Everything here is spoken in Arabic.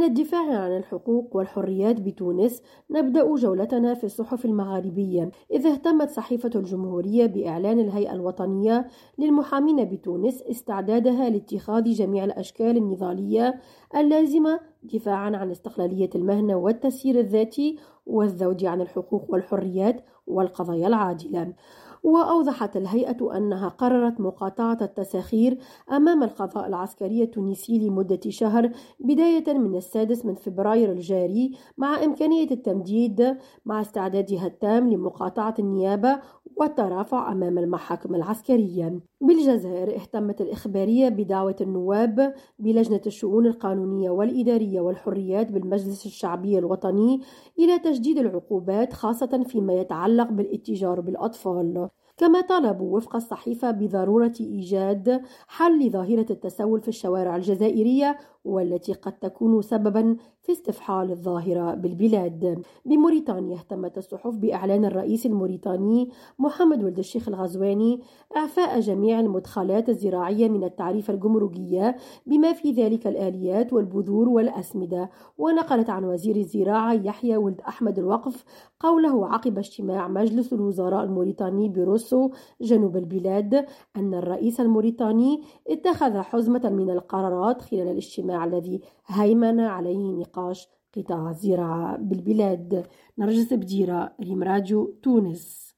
من الدفاع عن الحقوق والحريات بتونس نبدأ جولتنا في الصحف المغاربية. إذ اهتمت صحيفة الجمهورية بإعلان الهيئة الوطنية للمحامين بتونس استعدادها لاتخاذ جميع الأشكال النضالية اللازمة دفاعا عن استقلالية المهنة والتسيير الذاتي والذود عن الحقوق والحريات والقضايا العادلة. وأوضحت الهيئة أنها قررت مقاطعة التساخير أمام القضاء العسكري التونسي لمدة شهر بداية من السادس من فبراير الجاري مع إمكانية التمديد مع استعدادها التام لمقاطعة النيابة والترافع أمام المحاكم العسكرية. بالجزائر اهتمت الإخبارية بدعوة النواب بلجنة الشؤون القانونية والإدارية والحريات بالمجلس الشعبي الوطني إلى تجديد العقوبات خاصة فيما يتعلق بالاتجار بالأطفال. كما طالبوا وفق الصحيفة بضرورة إيجاد حل لظاهرة التسول في الشوارع الجزائرية والتي قد تكون سببا في استفحال الظاهرة بالبلاد. بموريتانيا اهتمت الصحف بإعلان الرئيس الموريتاني محمد ولد الشيخ الغزواني إعفاء جميع المدخلات الزراعية من التعريف الجمركية بما في ذلك الآليات والبذور والأسمدة. ونقلت عن وزير الزراعة يحيى ولد أحمد الوقف قوله عقب اجتماع مجلس الوزراء الموريتاني بروسو جنوب البلاد أن الرئيس الموريتاني اتخذ حزمة من القرارات خلال الاجتماع الذي هيمن عليه نقاش قطاع الزراعة بالبلاد. نرجس بديرة ريم راديو تونس.